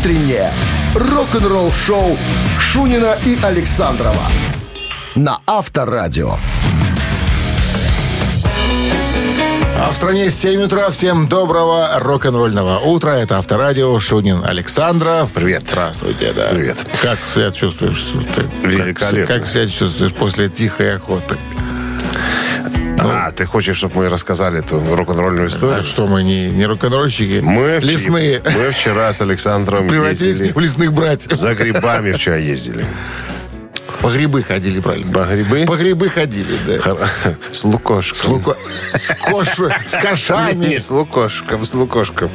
утреннее рок-н-ролл-шоу Шунина и Александрова на Авторадио. А в стране 7 утра. Всем доброго рок-н-ролльного утра. Это Авторадио. Шунин Александров. Привет. Здравствуйте, да. Привет. Как себя чувствуешь? Ты? Великолепно. Как, как себя чувствуешь после тихой охоты? А, ты хочешь, чтобы мы рассказали эту рок-н-ролльную А историю? что, мы не, не рок-н-ролльщики? Мы, Лесные. мы вчера с Александром Превратились ездили в лесных братьев. за грибами вчера ездили. По грибы ходили, правильно? По грибы? По грибы ходили, да. Хор- С лукошком. С, луко- с Не, кошами. с лукошком, с лукошком.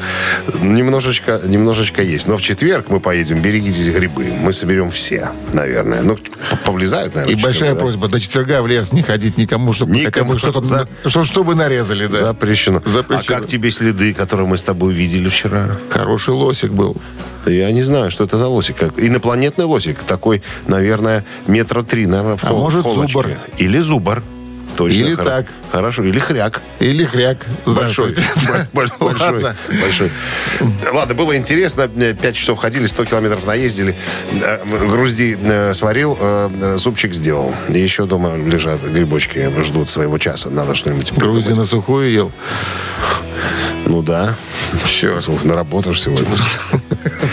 Немножечко, немножечко есть. Но в четверг мы поедем, берегитесь грибы. Мы соберем все, наверное. Ну, повлезают, наверное. И большая да? просьба до четверга в лес не ходить никому, чтобы Никому. что-то За- что, чтобы нарезали, да. Запрещено. Запрещено. А как тебе следы, которые мы с тобой видели вчера? Хороший лосик был. Я не знаю, что это за лосик. Инопланетный лосик. Такой, наверное, метра три, наверное, в, А хол- может, холочке. зубр. Или зубр. Точно. Или хоро- так. Хорошо. Или хряк. Или хряк. Большой. Большой. Ладно. Большой. Ладно, было интересно. Э, Пять часов ходили, 100 километров наездили. Э, Грузди э, сварил, э, супчик сделал. И еще дома лежат грибочки, ждут своего часа. Надо что-нибудь Грузди придумать. на сухую ел. Ну да. Все. Слушай, наработаешь сегодня.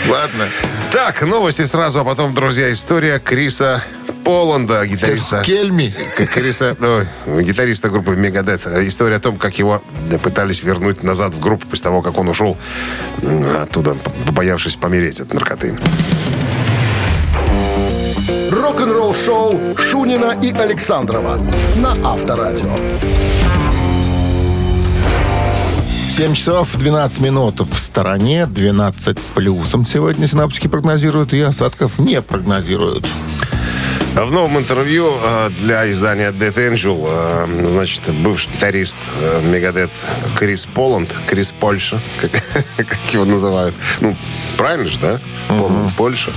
Ладно. Так, новости сразу, а потом, друзья, история Криса Поланда, гитариста. Кельми. Криса, ой, гитариста группы Мегадет. История о том, как его пытались вернуть назад в группу после того, как он ушел оттуда, побоявшись помереть от наркоты. Рок-н-ролл-шоу Шунина и Александрова на Авторадио. 7 часов 12 минут в стороне, 12 с плюсом. Сегодня синаптики прогнозируют, и осадков не прогнозируют. В новом интервью э, для издания Death Angel, э, значит, бывший гитарист Мегадет Крис Поланд, Крис Польша, как, как его называют. Ну, правильно же, да? Поланд, Польша.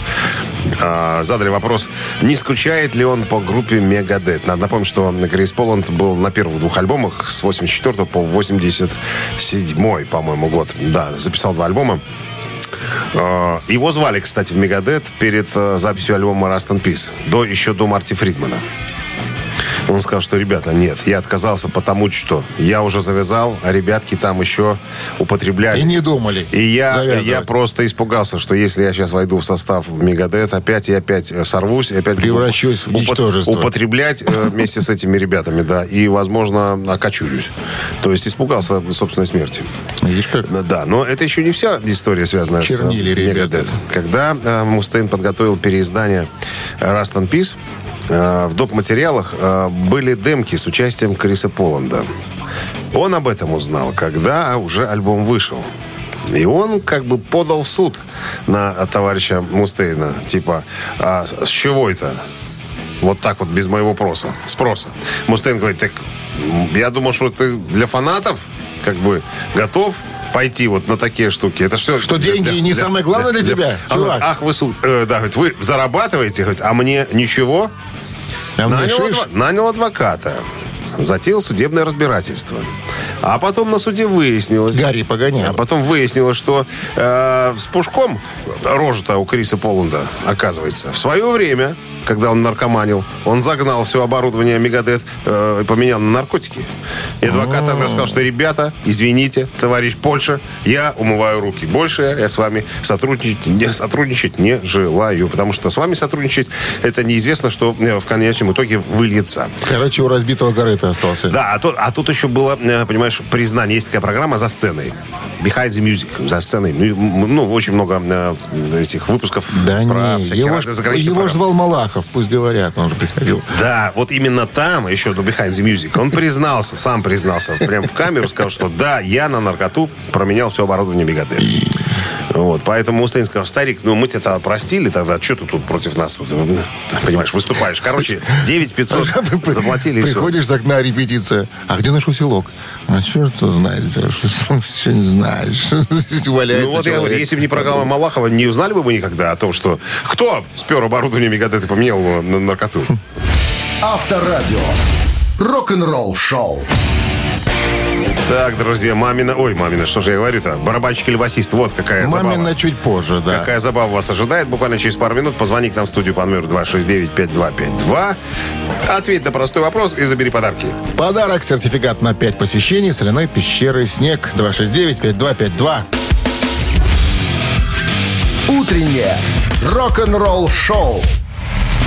А, задали вопрос, не скучает ли он по группе Мегадет. Надо напомнить, что Крис Поланд был на первых двух альбомах с 84 по 87, по-моему, год. Да, записал два альбома. Э, Его звали, кстати, в Мегадет перед э, записью альбома Rust in Peace. До, еще до Марти Фридмана. Он сказал, что, ребята, нет, я отказался потому, что я уже завязал, а ребятки там еще употребляли. И не думали. И я, завязывать. я просто испугался, что если я сейчас войду в состав Мегадет, опять я опять э, сорвусь, и опять буду Превращусь в упот- ничтожество. употреблять э, вместе с этими ребятами, да, и, возможно, окочурюсь. То есть испугался собственной смерти. Видишь как? Да, но это еще не вся история, связанная Чернили с э. Megadeth. Когда э, Мустейн подготовил переиздание Rust in Peace, э, в доп. материалах э, были демки с участием Криса Поланда. Он об этом узнал, когда уже альбом вышел. И он как бы подал в суд на товарища Мустейна. Типа, а с чего это? Вот так вот, без моего проса, спроса. Мустейн говорит, так, я думал, что ты для фанатов как бы готов пойти вот на такие штуки. Это все, Что деньги не самое главное для тебя, А, чувак? Ах, вы, э, да, говорит, вы зарабатываете, говорит, а мне ничего. А Нанял, адва- нанял адвоката. Затеял судебное разбирательство. А потом на суде выяснилось... Гарри погонял. А потом выяснилось, что э, с Пушком рожа-то у Криса Поланда, оказывается, в свое время, когда он наркоманил, он загнал все оборудование Мегадет э, и поменял на наркотики. И адвокат тогда сказал, что, ребята, извините, товарищ Польша, я умываю руки. Больше я с вами сотрудничать не, сотрудничать не желаю, потому что с вами сотрудничать, это неизвестно, что э, в конечном итоге выльется. Короче, у разбитого корыта остался. Да, а тут, а тут еще было, э, понимаешь, признание. Есть такая программа «За сценой». Behind the Music. «За сценой». М- Ну, очень много э, этих выпусков Да про не, всякие его, ж, его ж звал Малахов, пусть говорят, он же приходил. Да, вот именно там, еще до Behind the Music, он признался, сам признался, прям в камеру сказал, что да, я на наркоту променял все оборудование Мегадет. Вот, поэтому Мустейн сказал, старик, ну мы тебя простили тогда, что ты тут против нас, тут, ну, понимаешь, выступаешь. Короче, 9 500 заплатили. Приходишь так на репетицию. А где наш усилок? А черт его знает, что не знаешь. Валяется Ну вот я говорю, человек. если бы не программа Малахова, не узнали бы мы никогда о том, что кто спер оборудование Мегадет и поменял его на наркоту. Авторадио. Рок-н-ролл шоу. Так, друзья, мамина... Ой, мамина, что же я говорю-то? Барабанщик или басист? Вот какая Мамина забава. чуть позже, да. Какая забава вас ожидает. Буквально через пару минут позвони к нам в студию по номеру 269-5252. Ответь на простой вопрос и забери подарки. Подарок, сертификат на 5 посещений соляной пещеры «Снег» 269-5252. Утреннее рок-н-ролл-шоу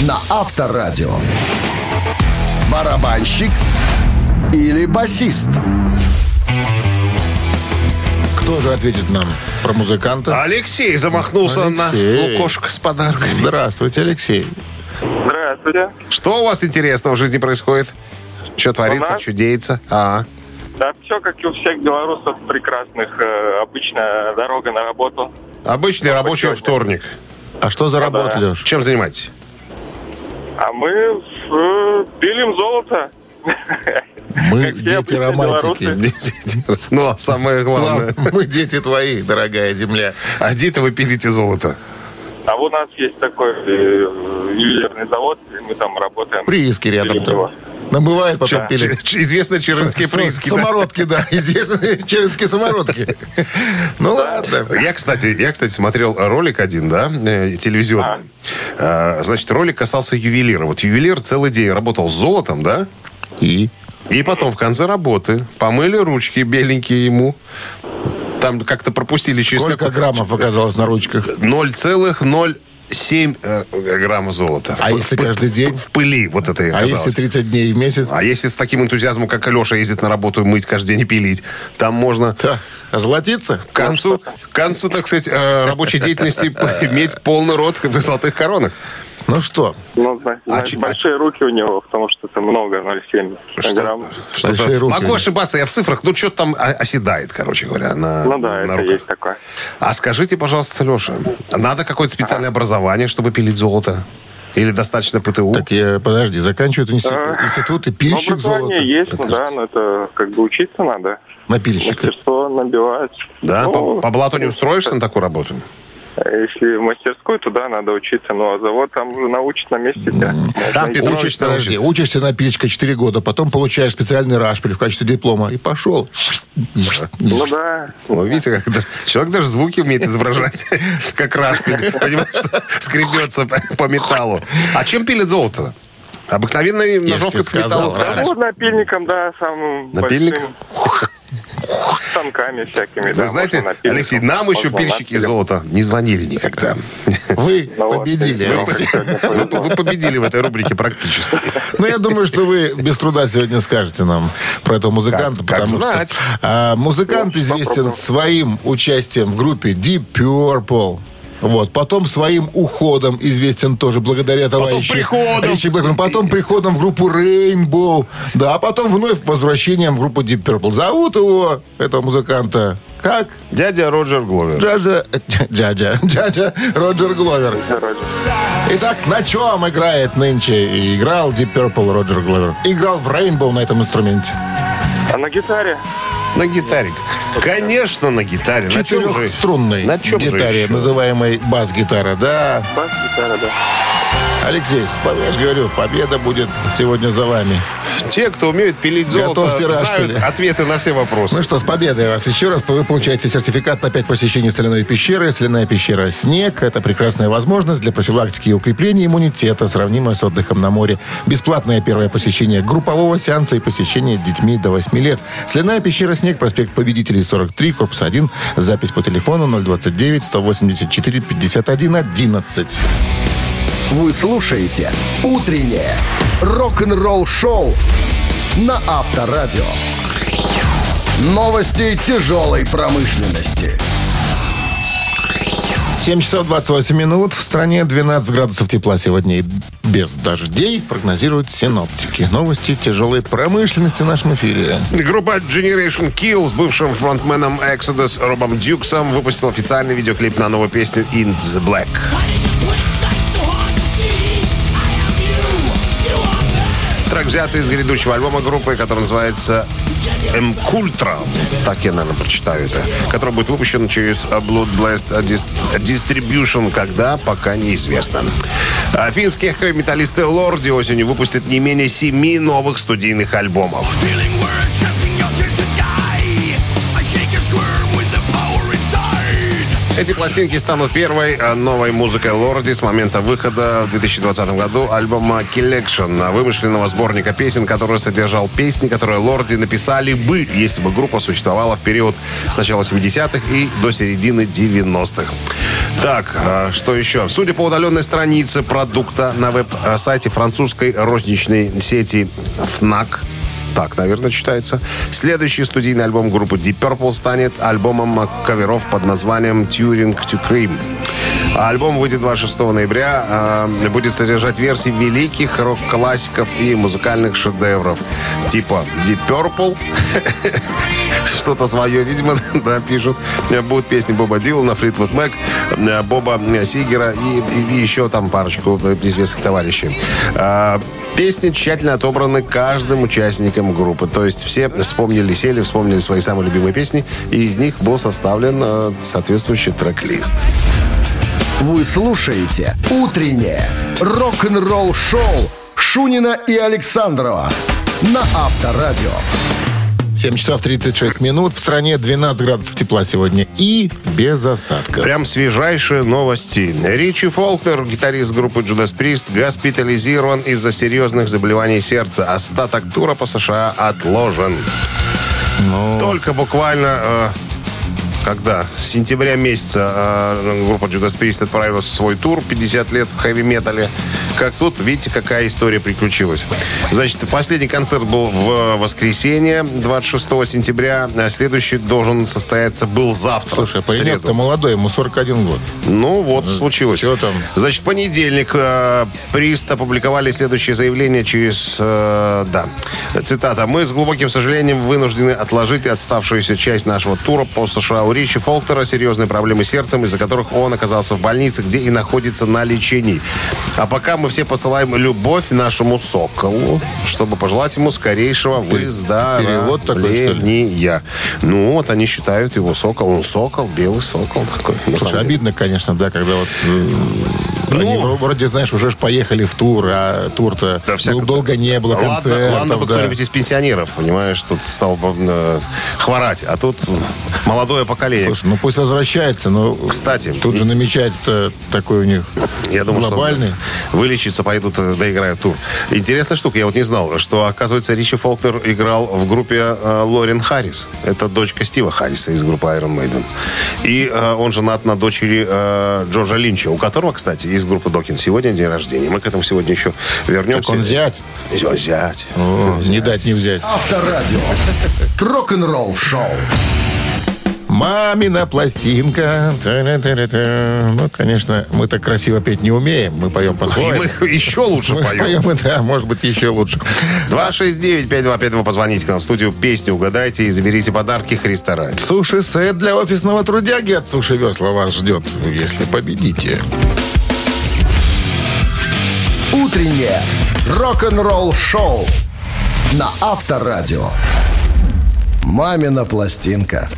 на Авторадио. Барабанщик или басист? Кто же ответит нам про музыканта? Алексей замахнулся Алексей. на лукошко с подарками. Здравствуйте, Алексей. Здравствуйте. Что у вас интересного в жизни происходит? Что творится, что деется? А, Да все, как и у всех белорусов прекрасных. Э, Обычная дорога на работу. обычный рабочий вторник. А что за работа, да. Леш? Чем занимаетесь? А мы э, пилим золото. Мы дети романтики. Ну, а самое главное. Глав- Мы дети твои, дорогая земля. А где-то вы пилите золото? А у нас есть такой э, ювелирный завод, и мы там работаем. Прииски рядом. Намывает, потом Ч- пилит. ч- Известные чернские С- прииски. да? Самородки, да. Известные чернские самородки. Ну ладно. Я, кстати, я, кстати, смотрел ролик один, да, э, телевизионный. А, Значит, ролик касался ювелира. Вот ювелир целый день работал с золотом, да? И? И потом в конце работы помыли ручки беленькие ему. Там как-то пропустили через Сколько граммов оказалось на ручках? 0,07 э, грамма золота. А В- если в- каждый день? В пыли вот это А оказалось. если 30 дней в месяц? А если с таким энтузиазмом, как Алеша ездит на работу, мыть каждый день и пилить, там можно Да. Озолотиться? к концу, к концу, так сказать, э, рабочей деятельности иметь полный рот золотых коронок. Ну что, Ну, зна- А значит, чи- большие руки у него, потому что это много, 0,7 грамм. Что-то- Большие руки. Могу ошибаться я в цифрах, ну что-то там оседает, короче говоря, на Ну да, на это руках. есть такое. А скажите, пожалуйста, Леша, надо какое-то специальное образование, чтобы пилить золото? Или достаточно ПТУ? так я, подожди, заканчивают институт, А, институты, Ну, пильщик золота. образование есть, ну да, но это как бы учиться надо. Напильщика. Мастерство набивать. да? Ну, по, по блату не устроишься на такую работу? Если в мастерскую, то да, надо учиться. Ну, а завод там уже научат на месте. Можно Там. Петрович Учишься, подожди, научит. учишься напильщика 4 года, потом получаешь специальный рашпиль в качестве диплома и пошел. Ну да. Ну, видите, как человек даже звуки умеет изображать, как рашпиль. Понимаешь, что скребется по, металлу. А чем пилит золото? Обыкновенной ножовкой по металлу. Ну, напильником, да, самым Напильник? Станками всякими, да. Вы знаете, можно напильником, Алексей, нам еще можно пильщики напилем. золота не звонили никогда. Вы Ну победили, вы Алексей. Вы вы победили в этой рубрике практически. Ну, я думаю, что вы без труда сегодня скажете нам про этого музыканта. Как- как потому что, а, музыкант Ну, известен своим участием в группе Deep Purple. Вот. Потом своим уходом известен тоже благодаря товарищу приходом. Ричи Блэкману. Потом приходом в группу Rainbow. Да, а потом вновь возвращением в группу Deep Purple. Зовут его, этого музыканта, как? Дядя Роджер Гловер. Джаджа, Джаджа, Джаджа Роджер Гловер. Итак, на чем играет нынче? И играл Deep Purple Роджер Гловер. Играл в Rainbow на этом инструменте. А на гитаре? На гитаре. Конечно, на гитаре. На чем же? Четырехструнной На чем же гитаре, еще? называемой бас-гитара. Да, Бас-гитара, да. Алексей, я же говорю, победа будет сегодня за вами. Те, кто умеет пилить золото, знают ответы на все вопросы. Ну что, с победой вас еще раз. Вы получаете сертификат на 5 посещений соляной пещеры. Соляная пещера «Снег» — это прекрасная возможность для профилактики и укрепления иммунитета, сравнимая с отдыхом на море. Бесплатное первое посещение группового сеанса и посещение детьми до 8 лет. Соляная пещера «Снег», проспект Победителей, 43, корпус 1. Запись по телефону 029 184 51 11. Вы слушаете «Утреннее рок-н-ролл-шоу» на Авторадио. Новости тяжелой промышленности. 7 часов 28 минут. В стране 12 градусов тепла сегодня и без дождей, прогнозируют синоптики. Новости тяжелой промышленности в нашем эфире. Группа Generation Kill с бывшим фронтменом Exodus Робом Дюксом выпустила официальный видеоклип на новую песню In the Black. Взятый из грядущего альбома группы, который называется Cultra, так я, наверное, прочитаю это, который будет выпущен через Blood Blast Dis- Distribution, когда, пока неизвестно. А Финские металлисты Лорди осенью выпустят не менее семи новых студийных альбомов. Эти пластинки станут первой э, новой музыкой Лорди с момента выхода в 2020 году альбома Collection, вымышленного сборника песен, который содержал песни, которые Лорди написали бы, если бы группа существовала в период с начала 70-х и до середины 90-х. Так, а что еще? Судя по удаленной странице продукта на веб-сайте французской розничной сети FNAC, так, наверное, читается. Следующий студийный альбом группы Deep Purple станет альбомом каверов под названием «Turing to Cream». Альбом выйдет 26 ноября. Э, будет содержать версии великих рок-классиков и музыкальных шедевров. Типа Deep Purple. Что-то свое, видимо, да, пишут. Будут песни Боба Дилана, Флитвуд Мэк, Боба Сигера и, и, еще там парочку известных товарищей. Песни тщательно отобраны каждым участником группы. То есть все вспомнили, сели, вспомнили свои самые любимые песни, и из них был составлен э, соответствующий трек-лист. Вы слушаете «Утреннее рок-н-ролл-шоу» Шунина и Александрова на Авторадио. 7 часов 36 минут. В стране 12 градусов тепла сегодня и без осадков. Прям свежайшие новости. Ричи Фолкнер, гитарист группы Judas Priest, госпитализирован из-за серьезных заболеваний сердца. Остаток тура по США отложен. Ну... Только буквально э, когда с сентября месяца э, группа Judas Priest отправилась в свой тур 50 лет в хэви-метале. Как тут, видите, какая история приключилась. Значит, последний концерт был в воскресенье, 26 сентября. А следующий должен состояться был завтра. Слушай, паренек-то молодой, ему 41 год. Ну, вот, ну, случилось. Что там? Значит, в понедельник э, Прист опубликовали следующее заявление через... Э, да, цитата. «Мы с глубоким сожалением вынуждены отложить отставшуюся часть нашего тура по США у Ричи Фолктера серьезные проблемы с сердцем, из-за которых он оказался в больнице, где и находится на лечении. А пока мы все посылаем любовь нашему соколу, чтобы пожелать ему скорейшего выздоровления. Ну, вот они считают его сокол. Он сокол, белый сокол такой. Слушай, обидно, конечно, да, когда вот ну, они вроде, знаешь, уже ж поехали в тур, а тур-то да, всяко... долго не было концертов. Ладно, ладно бы да. кто-нибудь из пенсионеров, понимаешь, тут стал э, хворать, а тут молодое поколение. Слушай, ну пусть возвращается, но... Кстати. Тут же намечается такой у них я думаю, глобальный. Что вылечиться пойдут, э, доиграют тур. Интересная штука, я вот не знал, что, оказывается, Ричи Фолкнер играл в группе э, Лорен Харрис. Это дочка Стива Харриса из группы Iron Maiden. И э, он женат на дочери э, Джорджа Линча, у которого, кстати, из группы Докин сегодня день рождения. Мы к этому сегодня еще вернемся. Так он зять? Зять. О, зять. Не дать не взять. Авторадио. Рок-н-ролл шоу. Мамина пластинка. Ну, конечно, мы так красиво петь не умеем. Мы поем по-своему. Мы еще лучше мы поем. поем. Да, может быть, еще лучше. 269-5252. Позвоните к нам в студию. Песню угадайте и заберите подарки Христа ради. Суши-сет для офисного трудяги от Суши Весла вас ждет, если победите. Утреннее рок-н-ролл шоу на Авторадио. «Мамина пластинка».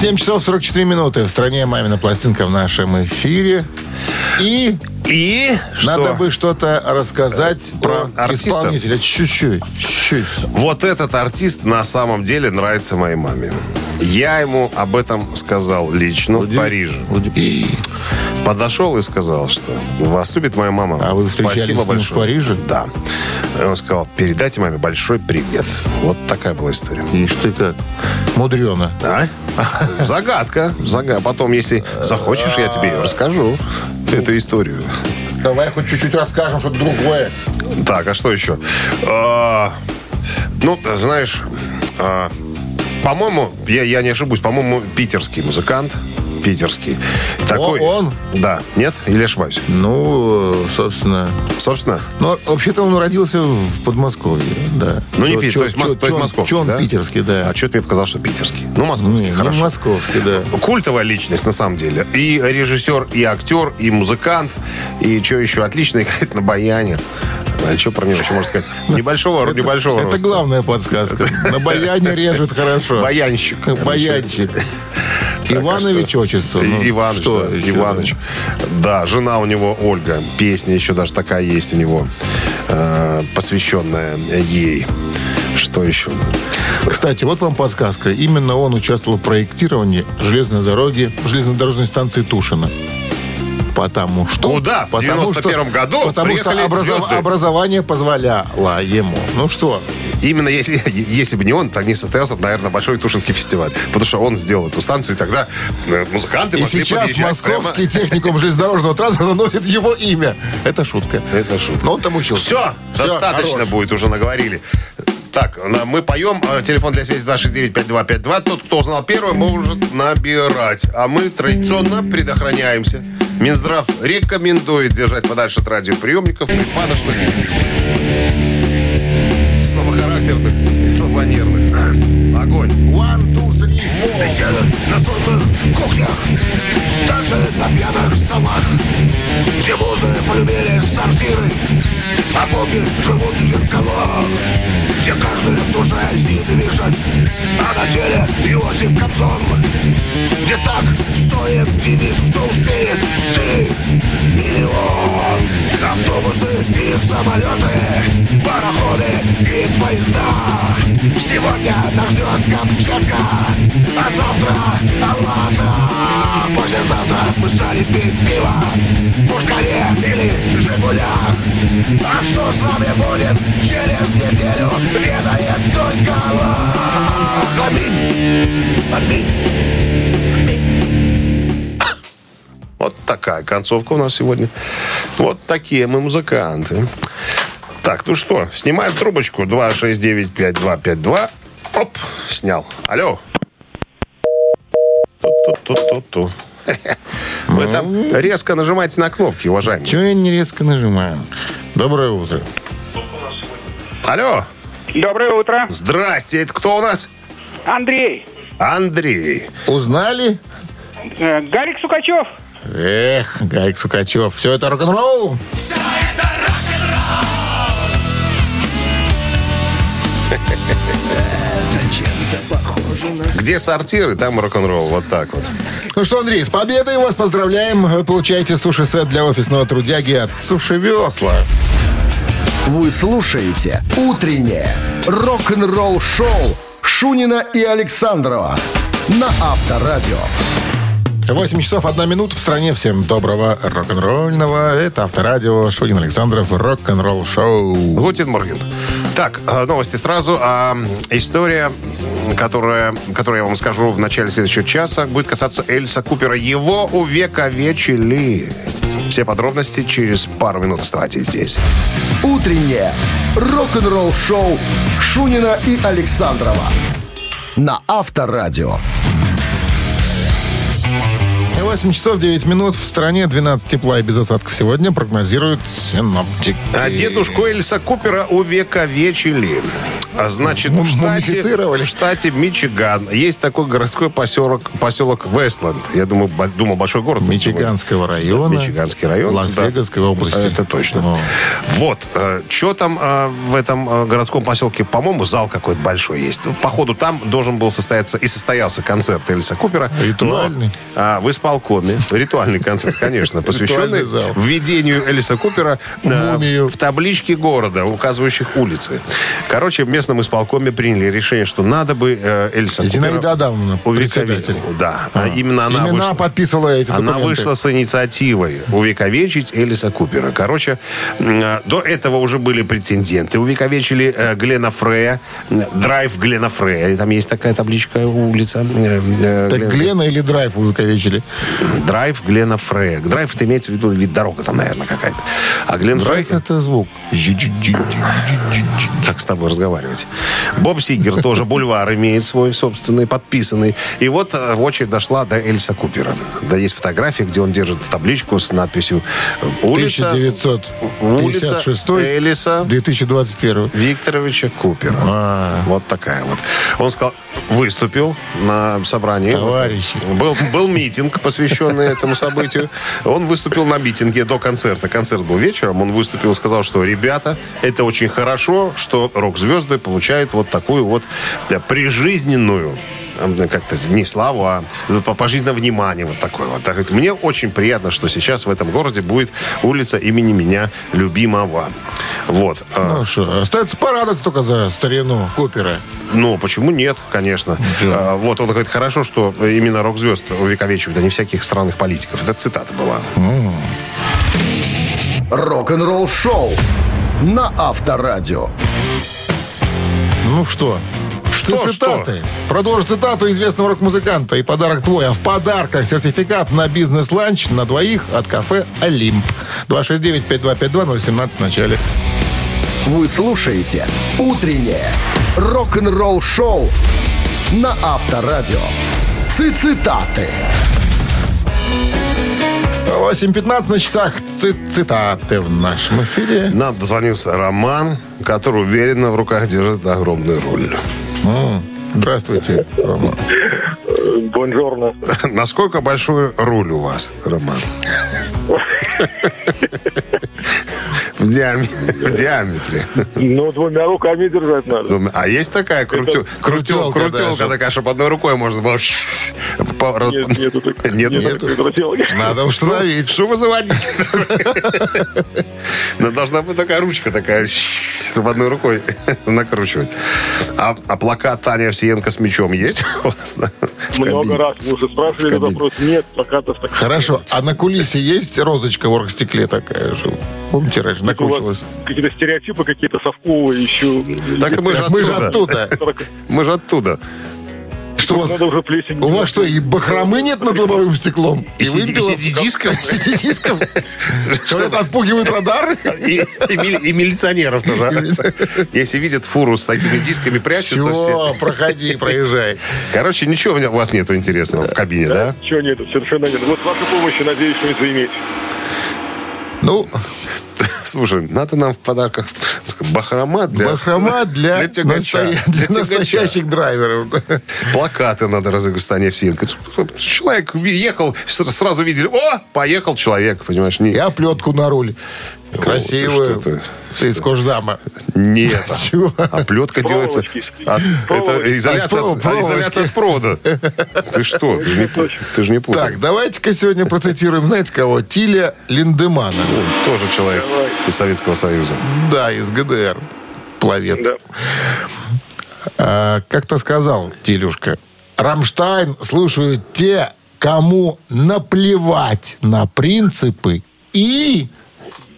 7 часов 44 минуты. В стране «Мамина пластинка» в нашем эфире. И... И Надо что? бы что-то рассказать про артиста. исполнителя. Чуть-чуть. Чуть. Вот этот артист на самом деле нравится моей маме. Я ему об этом сказал лично Уди. в Париже. Уди. Подошел и сказал, что вас любит моя мама. А вы встречались Спасибо большое. в Париже? Да. И он сказал, передайте маме большой привет. Вот такая была история. Ишь ты как. Мудрено. А? Загадка. Загадка. Потом, если захочешь, я тебе расскажу эту историю. Давай хоть чуть-чуть расскажем что-то другое. Так, а что еще? А, ну, знаешь, а, по-моему, я, я не ошибусь, по-моему, питерский музыкант питерский. Такой, он? Да. Нет? Или ошибаюсь? Ну, собственно... Собственно? Ну, вообще-то он родился в Подмосковье, да. Ну, не Питер, то есть, чё, то есть московский, Чё он да? питерский, да. А что ты мне показал, что питерский? Ну, московский, не, хорошо. Не московский, да. Культовая личность, на самом деле. И режиссер, и актер, и музыкант, и что еще, отлично играет на баяне. А что про него еще можно сказать? Небольшого, это, небольшого Это главная подсказка. На баяне режет хорошо. Баянщик. Баянщик. Иванович отчество. Ну, Иванович, что да, Иванович. Да, жена у него Ольга. Песня еще даже такая есть у него, э, посвященная ей. Что еще? Кстати, вот вам подсказка. Именно он участвовал в проектировании железной дороги, железнодорожной станции Тушино. Потому что... Куда? В Потому 91-м году Потому что образов- образование позволяло ему. Ну что, Именно если, если бы не он, так не состоялся, бы, наверное, большой Тушинский фестиваль. Потому что он сделал эту станцию, и тогда э, музыканты и могли сейчас московский прямо- техникум железнодорожного транспорта носит его имя. Это шутка. Это шутка. Но он там учился. Все, Всё, достаточно хорош. будет, уже наговорили. Так, мы поем. э, Телефон для связи 269-5252. Тот, кто узнал первый, может набирать. А мы традиционно предохраняемся. Минздрав рекомендует держать подальше от радиоприемников, припадочных, слабохарактерных и слабонервных. Огонь. One, two. Беседы на сонных кухнях Танцы на пьяных столах. Где музы полюбили сортиры. А боги живут в зеркалах Где каждый в душе сидит вишать А на теле Иосиф Кобзон Где так стоит девиз, кто успеет Ты или он. Автобусы и самолеты Пароходы и поезда. Сегодня нас ждет Камчатка А завтра Аллата Послезавтра мы стали пить пиво в Пушкаре или Жигулях А что с нами будет через неделю Ведает только Аллах Аминь Аминь Аминь Вот такая концовка у нас сегодня. Вот такие мы музыканты. Так, ну что, снимаем трубочку 269-5252. Оп, снял. Алло. Ту-ту-ту-ту-ту. Вы там резко нажимаете на кнопки, уважаемые. Чего я не резко нажимаю? Доброе утро. Алло. Доброе утро. Здрасте, это кто у нас? Андрей. Андрей. Узнали? Э, Гарик Сукачев. Эх, Гарик Сукачев. Все это рок-н-ролл? Где сортиры, там рок-н-ролл. Вот так вот. Ну что, Андрей, с победой вас поздравляем. Вы получаете суши-сет для офисного трудяги от Суши Весла. Вы слушаете «Утреннее рок-н-ролл-шоу» Шунина и Александрова на Авторадио. 8 часов 1 минута в стране. Всем доброго рок-н-ролльного. Это Авторадио. Шунин Александров. Рок-н-ролл шоу. Гутин Морген. Так, э, новости сразу. А, история, которая, которую я вам скажу в начале следующего часа, будет касаться Эльса Купера. Его увековечили. Все подробности через пару минут. Оставайтесь здесь. «Утреннее рок-н-ролл-шоу» Шунина и Александрова на Авторадио. 8 часов 9 минут в стране. 12 тепла и без осадков сегодня прогнозируют синоптики. А дедушку Эльса Купера увековечили. А значит, в штате, в штате Мичиган есть такой городской поселок, поселок Вестланд. Я думаю, думал, большой город. Мичиганского района. Мичиганский район. Лас-Вегасской да. области. Это точно. О. Вот. что там э, в этом э, городском поселке, по-моему, зал какой-то большой есть. Ну, Походу, там должен был состояться и состоялся концерт Эльса Купера. Ритуальный. Но, а, в исполкоме. Ритуальный концерт, конечно, посвященный введению Элиса Купера э, в таблички города, указывающих улицы. Короче, в местном исполкоме приняли решение, что надо бы э, Эльса Зинаида Адамовна, увековечить. Да, а именно она Именно вышла. подписывала эти Она документы. вышла с инициативой увековечить Элиса Купера. Короче, э, до этого уже были претенденты. Увековечили э, Глена Фрея, м, драйв Глена Фрея. Там есть такая табличка, улица. э, э, Так Глена- Глена или Драйв увековечили? Драйв Глена Фрея. Драйв это имеется в виду вид дорога там, наверное, какая-то. А Глен Драйв Фрей... это звук. Как с тобой разговаривать? Боб Сигер тоже бульвар имеет свой собственный, подписанный. И вот э, очередь дошла до Элиса Купера. Да есть фотография, где он держит табличку с надписью э, «Улица, 1956 Элиса 2021 Викторовича Купера». А. Вот такая вот. Он сказал, выступил на собрании. Товарищи. Был, был митинг, посвященный этому событию. Он выступил на митинге до концерта. Концерт был вечером. Он выступил и сказал, что, ребята, это очень хорошо, что рок-звезды получают вот такую вот да, прижизненную э, как-то не славу, а по- пожизненное внимание вот такое вот. Так Мне очень приятно, что сейчас в этом городе будет улица имени меня любимого. Вот. Ну что, остается порадоваться только за старину Купера. Ну, почему нет, конечно. А, вот он говорит, хорошо, что именно рок-звезд увековечивают, а не всяких странных политиков. Это цитата была. Рок-н-ролл шоу на Авторадио. Ну что, Что, цитаты. Продолжи цитату известного рок-музыканта. И подарок твой. А в подарках сертификат на бизнес-ланч на двоих от кафе «Олимп». 269-5252-017 в начале. Вы слушаете «Утреннее рок-н-ролл-шоу» на Авторадио. Цитаты. 8.15 на часах. Ци- цитаты в нашем эфире. Нам дозвонился Роман, который уверенно в руках держит огромный руль. М, Здравствуйте, Рома. Бонжорно. Насколько большой руль у вас, Роман? В диаме- в диаметре. Ну, двумя руками держать надо. А есть такая крутел- крутелка, крутелка такая, чтобы одной рукой можно было... Нет, нету так- Нету нету такой? такой крутелки. Надо установить. Что вы заводите? Ну, должна быть такая ручка такая, чтобы одной рукой накручивать. А, а плакат Таня Овсиенко с мечом есть у вас? Много кабине? раз мы уже спрашивали кабине. вопрос. Нет, плакатов так. Хорошо. А на кулисе есть розочка в оргстекле такая же? Помните, раньше У вас накручивалась? какие-то стереотипы какие-то совковые еще. Так и мы же Мы же оттуда. Мы же оттуда. Что у вас? Надо уже плесень. У вас что, и бахромы нет над лобовым стеклом? И вымпелов? CD-дисков? CD-дисков? Что это отпугивает радары? И, и и милиционеров тоже. Если видят фуру с такими дисками, прячутся все. Проходи, проезжай. Короче, ничего у вас нету интересного в кабине, да? Ничего нету, совершенно нет. Вот с вашей помощью, надеюсь, что это иметь. Ну, Слушай, надо нам в подарках бахрома для... бахрома для, для тягача. настоя- Для настоящих драйверов. Плакаты надо разыграть в Стане. Человек ехал, сразу видели, о, поехал человек, понимаешь? Не, И оплетку на руль. Красивую. что ты? Из кожзама. Нет. Чего? А плетка делается... От- это изоляция, от- проволочки. изоляция от провода. Ты что? Ты же не, ты же не путай. Так, давайте-ка сегодня процитируем, знаете кого? Тиля Линдемана. Он тоже человек из Советского Союза. Да, из ГДР. Пловец. Да. А, как-то сказал Тилюшка, Рамштайн слушают те, кому наплевать на принципы и...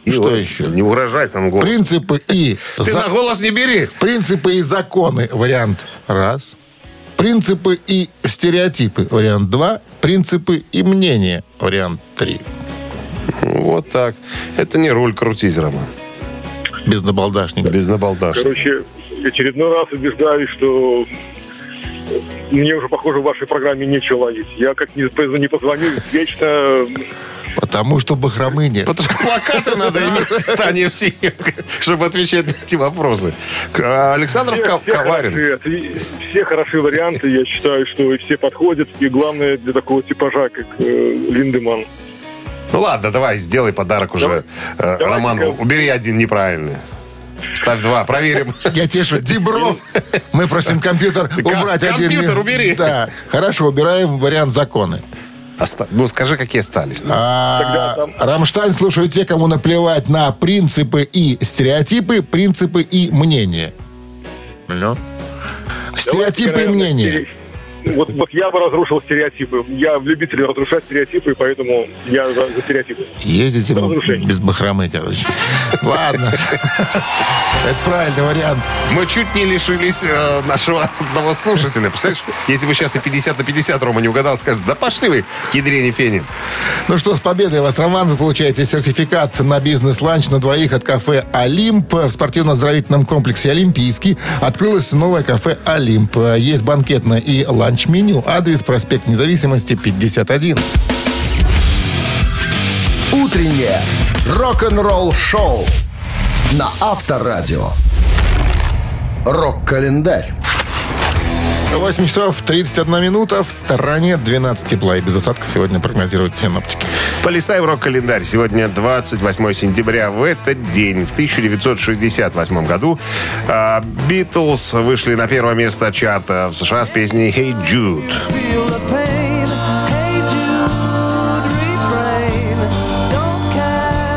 И что вот еще? Не угрожай там голос. Принципы и... Ты за- на голос не бери. Принципы и законы. Вариант раз. Принципы и стереотипы. Вариант два. Принципы и мнения. Вариант три. Вот так. Это не руль крутить, Роман. Без набалдашника. Без набалдашника. Короче, очередной раз убеждаюсь, что мне уже, похоже, в вашей программе нечего ловить. Я как не позвоню, вечно... Потому что бахромы нет. Потому что плакаты надо иметь, а не все, чтобы отвечать на эти вопросы. К- Александров Все, все Коварин. хороши, все хорошие варианты, я считаю, что все подходят. И главное для такого типажа, как э, Линдеман. Ну ладно, давай, сделай подарок уже. Э, Давайте-ка. Роман, убери один неправильный. Ставь два, проверим. Я тешу. Дебров. Мы просим компьютер убрать один. компьютер убери. Да. Хорошо, убираем вариант законы. Оста- Ну, скажи, какие остались. А, там- Рамштайн слушают те, кому наплевать на принципы и стереотипы, принципы и мнения. Ну. Стереотипы и мнения. Вот, вот я бы разрушил стереотипы. Я в любителе разрушать стереотипы, поэтому я за, за стереотипы. Ездите без бахромы, короче. Ладно. Это правильный вариант. Мы чуть не лишились э, нашего одного слушателя. Представляешь, если бы сейчас и 50 на 50 Рома не угадал, скажет, да пошли вы, ядрени фени. Ну что, с победой вас, Роман. Вы получаете сертификат на бизнес-ланч на двоих от кафе «Олимп». В спортивно-оздоровительном комплексе «Олимпийский» открылось новое кафе «Олимп». Есть банкетное и ланч-меню. Адрес проспект Независимости, 51. Утреннее рок-н-ролл-шоу на Авторадио. Рок-календарь. 8 часов 31 минута. В стороне 12 тепла и без осадков сегодня прогнозируют синоптики. В рок-календарь. Сегодня 28 сентября. В этот день, в 1968 году, а, Битлз вышли на первое место чарта в США с песней «Hey Jude».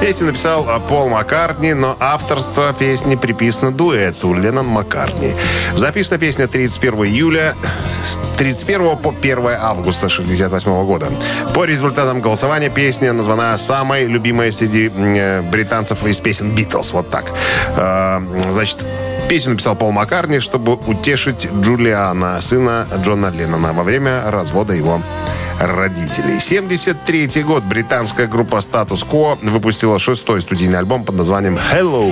Песню написал а, Пол Маккартни, но авторство песни приписано дуэту Леннон Маккартни. Записана песня 31 июля 31 по 1 августа 68 года. По результатам голосования песня названа самой любимой среди э, британцев из песен Битлз. Вот так. Э, Значит, песню написал Пол Маккарни, чтобы утешить Джулиана, сына Джона Леннона, во время развода его родителей. 73 год британская группа Status Quo выпустила шестой студийный альбом под названием «Hello».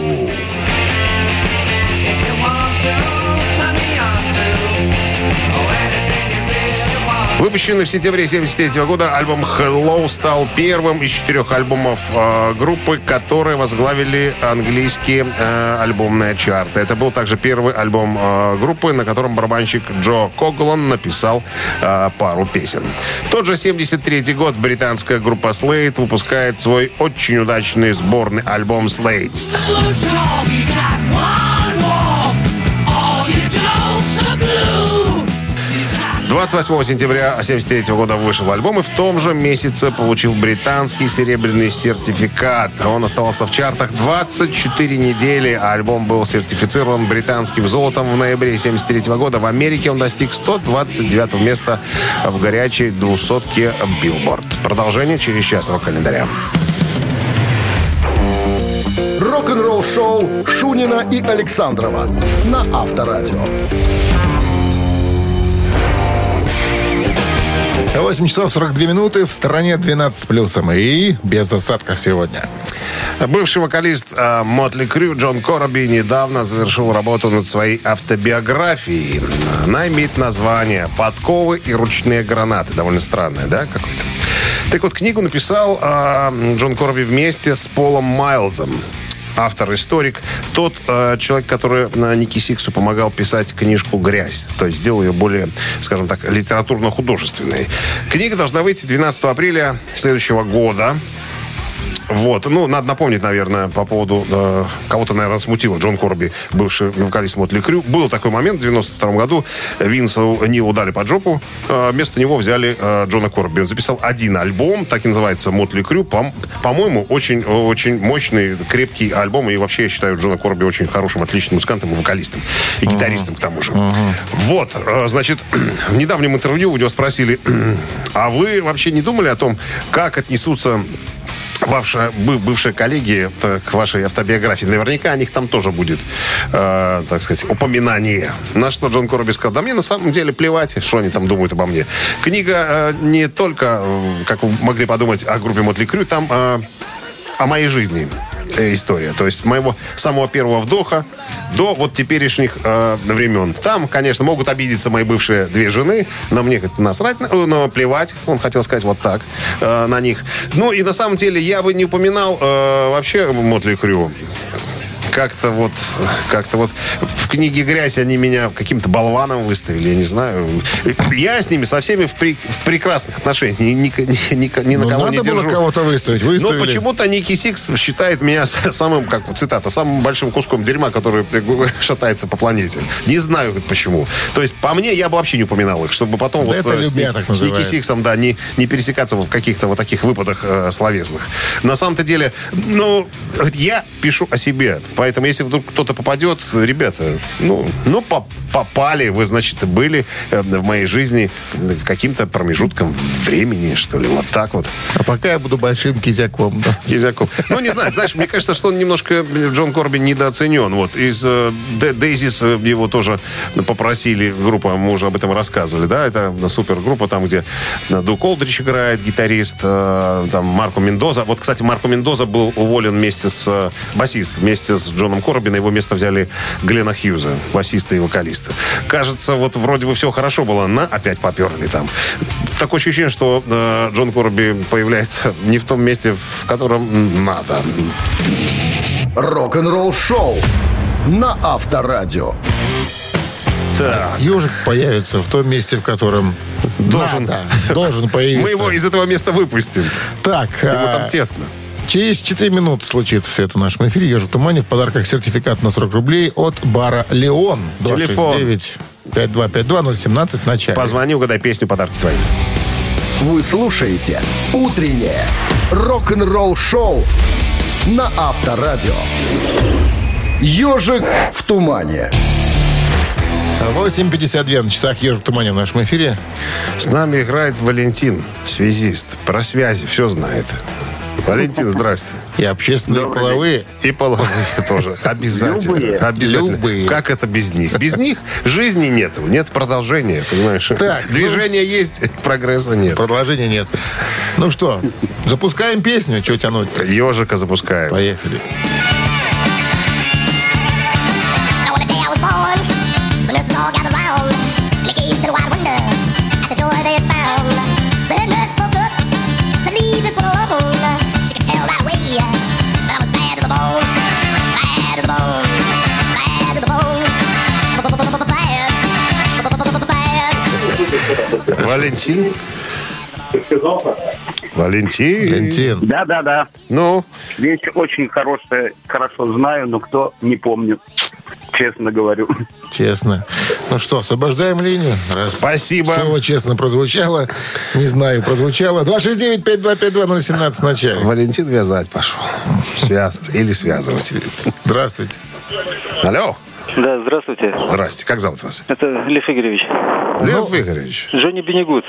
Выпущенный в сентябре 1973 года альбом Hello стал первым из четырех альбомов э, группы, которые возглавили английские э, альбомные чарты. Это был также первый альбом э, группы, на котором барабанщик Джо Коглан написал э, пару песен. Тот же 73 год британская группа Slade выпускает свой очень удачный сборный альбом Slade. 28 сентября 1973 года вышел альбом и в том же месяце получил британский серебряный сертификат. Он оставался в чартах 24 недели, альбом был сертифицирован британским золотом в ноябре 1973 года. В Америке он достиг 129 места в горячей двухсотке Билборд. Продолжение через час рок-календаря. Рок-н-ролл шоу Шунина и Александрова на Авторадио. 8 часов 42 минуты, в столице 12 с плюсом. И без осадков сегодня. Бывший вокалист э, Mötley Crüe Джон Кораби недавно завершил работу над своей автобиографией. Она имеет название «Подковы и ручные гранаты». Довольно странное, да, какое-то? Так вот, книгу написал э, Джон Короби вместе с Полом Майлзом автор-историк, тот э, человек, который на Ники Сиксу помогал писать книжку «Грязь», то есть сделал ее более, скажем так, литературно-художественной. Книга должна выйти 12 апреля следующего года. Вот. Ну, надо напомнить, наверное, по поводу... э, кого-то, наверное, смутило. Джон Корби, бывший вокалист Мотли Крю. Был такой момент в 92 году. Винсу Нилу дали под жопу. э, вместо него взяли э, Джона Корби. Он записал один альбом, так и называется Мотли Крю. По- По-моему, очень, очень мощный, крепкий альбом. И вообще, я считаю Джона Корби очень хорошим, отличным музыкантом и вокалистом. И гитаристом, к тому же. Вот. э, Значит, в недавнем интервью у него спросили, а вы вообще не думали о том, как отнесутся ваши бы- бывшие коллеги к вашей автобиографии. Наверняка о них там тоже будет, э, так сказать, упоминание. На что Джон Корби сказал, да мне на самом деле плевать, что они там думают обо мне. Книга э, не только, э, как вы могли подумать, о группе Мотли Крю, там э, о моей жизни история. То есть моего самого первого вдоха до вот теперешних э, времен. Там, конечно, могут обидеться мои бывшие две жены, но мне насрать, на- э, но плевать. Он хотел сказать вот так э, на них. Ну и на самом деле я бы не упоминал э, вообще Мотли Крю как-то вот, как-то вот в книге «Грязь» они меня каким-то болваном выставили, я не знаю. Я с ними со всеми в, при- в прекрасных отношениях. Ни, ни- ни- ни- ни на Ну, кого надо не было держу. кого-то выставить. Но Выставили. почему-то Ники Сикс считает меня самым, как цитата, самым большим куском дерьма, который э, шатается по планете. Не знаю почему. То есть, по мне, я бы вообще не упоминал их, чтобы потом Да вот это э, с, любя так с Ники. Сиксом, да, не, не пересекаться в каких-то вот таких выпадах э, словесных. На самом-то деле, ну, я пишу о себе. Поэтому, если вдруг кто-то попадет, ребята, ну, ну по- попали, вы, значит, были э, в моей жизни э, каким-то промежутком времени, что ли, вот так вот. А пока я буду большим кизяком. да. Кизяков. Ну, не знаю, знаешь, мне кажется, что он немножко, Джон Корби, недооценен. Вот из э, Де- Дейзис э, его тоже попросили, группа, мы уже об этом рассказывали, да, это супергруппа, там, где э, Дук Олдрич играет, гитарист, э, там, Марко Мендоза. Вот, кстати, Марко Мендоза был уволен вместе с э, басист, вместе с Джоном Корби, на его место взяли Глена Хьюза, басиста и вокалиста. Кажется, вот вроде бы все хорошо было, на опять поперли там. Такое ощущение, что э, Джон Корби появляется не в том месте, в котором надо. Рок-н-ролл шоу на Авторадио. Так. Ежик появится в том месте, в котором Должен. надо. должен появиться. Мы его из этого места выпустим. Так, Ему а, там тесно. Через 4 минуты случится все это в нашем эфире. Ежик в тумане. В подарках сертификат на 40 рублей от бара «Леон». Телефон. 269 5252 017 в начале. Позвони, угадай песню, подарки твои. Вы слушаете «Утреннее рок-н-ролл шоу» на Авторадио. Ежик в тумане. 8.52 на часах «Ежик в тумане» в нашем эфире. С нами играет Валентин, связист. Про связи все знает. Валентин, здрасте. И общественные половые. И половые тоже. Обязательно. Любые. Обязательно. Любые. Как это без них? Без них жизни нет. Нет продолжения, понимаешь? Так, ну- Движения есть, прогресса нет. Продолжения нет. Ну что, запускаем песню. Чего тянуть Ежика запускаем. Поехали. Now Валентин? Валентин. Валентин. Да, да, да. Ну, Вещь очень хорошая, хорошо знаю, но кто не помню. Честно говорю. Честно. Ну что, освобождаем линию? Раз Спасибо. Слово честно прозвучало. Не знаю, прозвучало. 269-5252-017 в начале. Валентин вязать пошел. Связывать. Или связывать. Здравствуйте. Алло. Да, здравствуйте. Здрасте. Как зовут вас? Это Лев Игоревич. Лев Игоревич. Джонни Бенегут.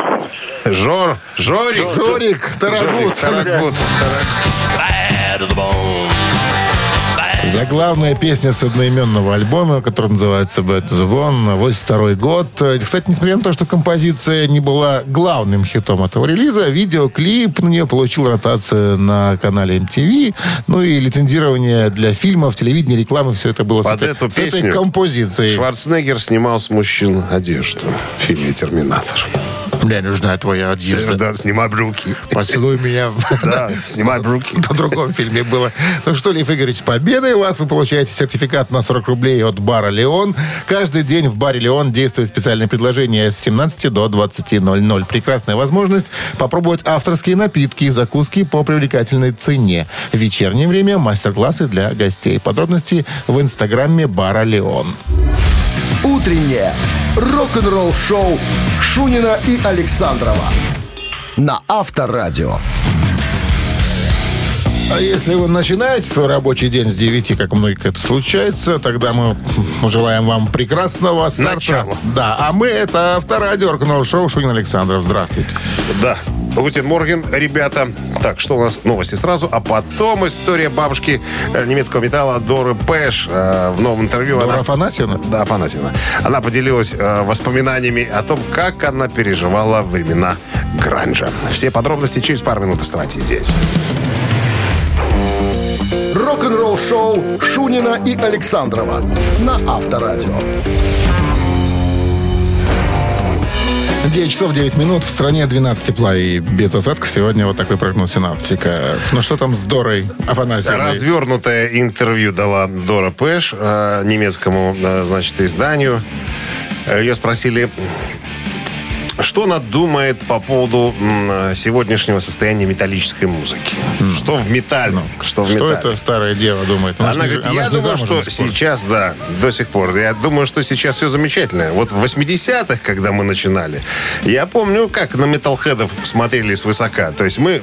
Жор. Жорик. Жорик, Тарагут. Тарагут. Заглавная песня с одноименного альбома, который называется Bad to the Bone, 82 год. Кстати, несмотря на то, что композиция не была главным хитом этого релиза, видеоклип на нее получил ротацию на канале MTV, ну и лицензирование для фильмов, телевидения, рекламы, все это было с Под этой, эту с этой композицией. Шварценеггер снимал с мужчин одежду в фильме «Терминатор». Мне нужна твоя одежда. Да, снимай брюки. Поцелуй меня. Да, снимай брюки. В другом фильме было. Ну что, Лев Игоревич, с победой вас. Вы получаете сертификат на 40 рублей от бара «Леон». Каждый день в баре «Леон» действует специальное предложение с 17 до 20.00. Прекрасная возможность попробовать авторские напитки и закуски по привлекательной цене. В вечернее время мастер-классы для гостей. Подробности в инстаграме бара «Леон». Утреннее рок-н-ролл-шоу Шунина и Александрова на Авторадио. А если вы начинаете свой рабочий день с 9, как многих это случается, тогда мы желаем вам прекрасного старта. Начала. Да, а мы это авторадио рок шоу Шунин Александров. Здравствуйте. Да. Guten Morgen, ребята. Так, что у нас новости сразу, а потом история бабушки э, немецкого металла Доро Пеш э, в новом интервью. Дора она- Афанасьевна? Да, Афанасьевна. Она поделилась э, воспоминаниями о том, как она переживала времена гранжа. Все подробности через пару минут оставайтесь здесь. Рок-н-ролл-шоу Шунина и Александрова на Авторадио. 9 часов 9 минут. В стране 12 тепла и без осадков. Сегодня вот такой прогноз синаптика. Ну что там с Дорой Афанасьевной? Развернутое интервью дала Дора Пэш э, немецкому, э, значит, изданию. Э, Ее спросили, что она думает по поводу сегодняшнего состояния металлической музыки. Что в металле, что в Что металле. это старая дева думает? Ну, Она не- говорит, ж я думаю, что сейчас, да, до сих пор. Я думаю, что сейчас все замечательно. Вот в 80-х, когда мы начинали, я помню, как на металлхедов смотрели свысока. То есть мы